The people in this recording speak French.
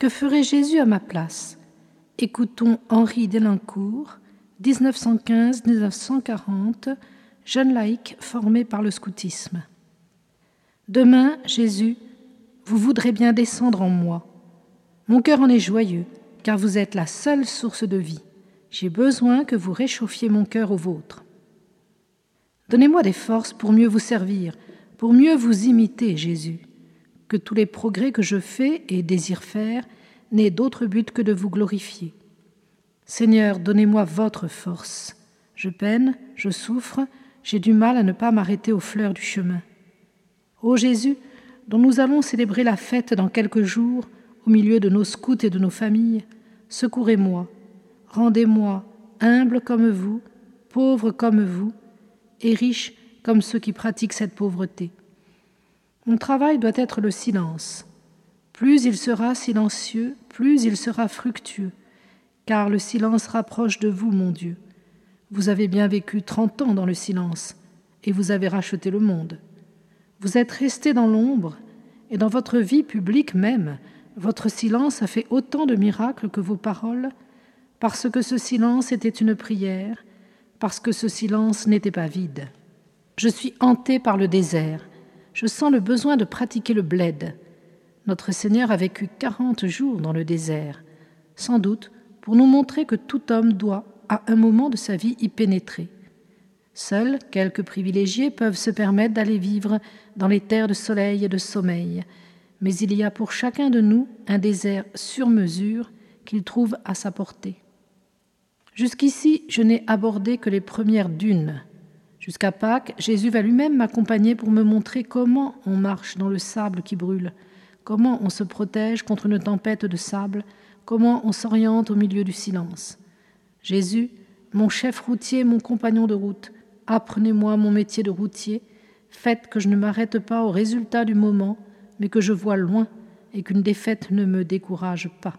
Que ferait Jésus à ma place? Écoutons Henri Delincourt, 1915-1940, jeune laïc formé par le scoutisme. Demain, Jésus, vous voudrez bien descendre en moi. Mon cœur en est joyeux, car vous êtes la seule source de vie. J'ai besoin que vous réchauffiez mon cœur au vôtre. Donnez-moi des forces pour mieux vous servir, pour mieux vous imiter, Jésus. Que tous les progrès que je fais et désire faire n'aient d'autre but que de vous glorifier. Seigneur, donnez-moi votre force. Je peine, je souffre, j'ai du mal à ne pas m'arrêter aux fleurs du chemin. Ô Jésus, dont nous allons célébrer la fête dans quelques jours, au milieu de nos scouts et de nos familles, secourez-moi, rendez-moi humble comme vous, pauvre comme vous, et riche comme ceux qui pratiquent cette pauvreté. Mon travail doit être le silence. Plus il sera silencieux, plus il sera fructueux, car le silence rapproche de vous, mon Dieu. Vous avez bien vécu trente ans dans le silence, et vous avez racheté le monde. Vous êtes resté dans l'ombre, et dans votre vie publique même, votre silence a fait autant de miracles que vos paroles, parce que ce silence était une prière, parce que ce silence n'était pas vide. Je suis hanté par le désert. Je sens le besoin de pratiquer le bled. Notre Seigneur a vécu quarante jours dans le désert, sans doute pour nous montrer que tout homme doit, à un moment de sa vie, y pénétrer. Seuls quelques privilégiés peuvent se permettre d'aller vivre dans les terres de soleil et de sommeil, mais il y a pour chacun de nous un désert sur mesure qu'il trouve à sa portée. Jusqu'ici, je n'ai abordé que les premières dunes. Jusqu'à Pâques, Jésus va lui-même m'accompagner pour me montrer comment on marche dans le sable qui brûle, comment on se protège contre une tempête de sable, comment on s'oriente au milieu du silence. Jésus, mon chef routier, mon compagnon de route, apprenez-moi mon métier de routier, faites que je ne m'arrête pas au résultat du moment, mais que je vois loin et qu'une défaite ne me décourage pas.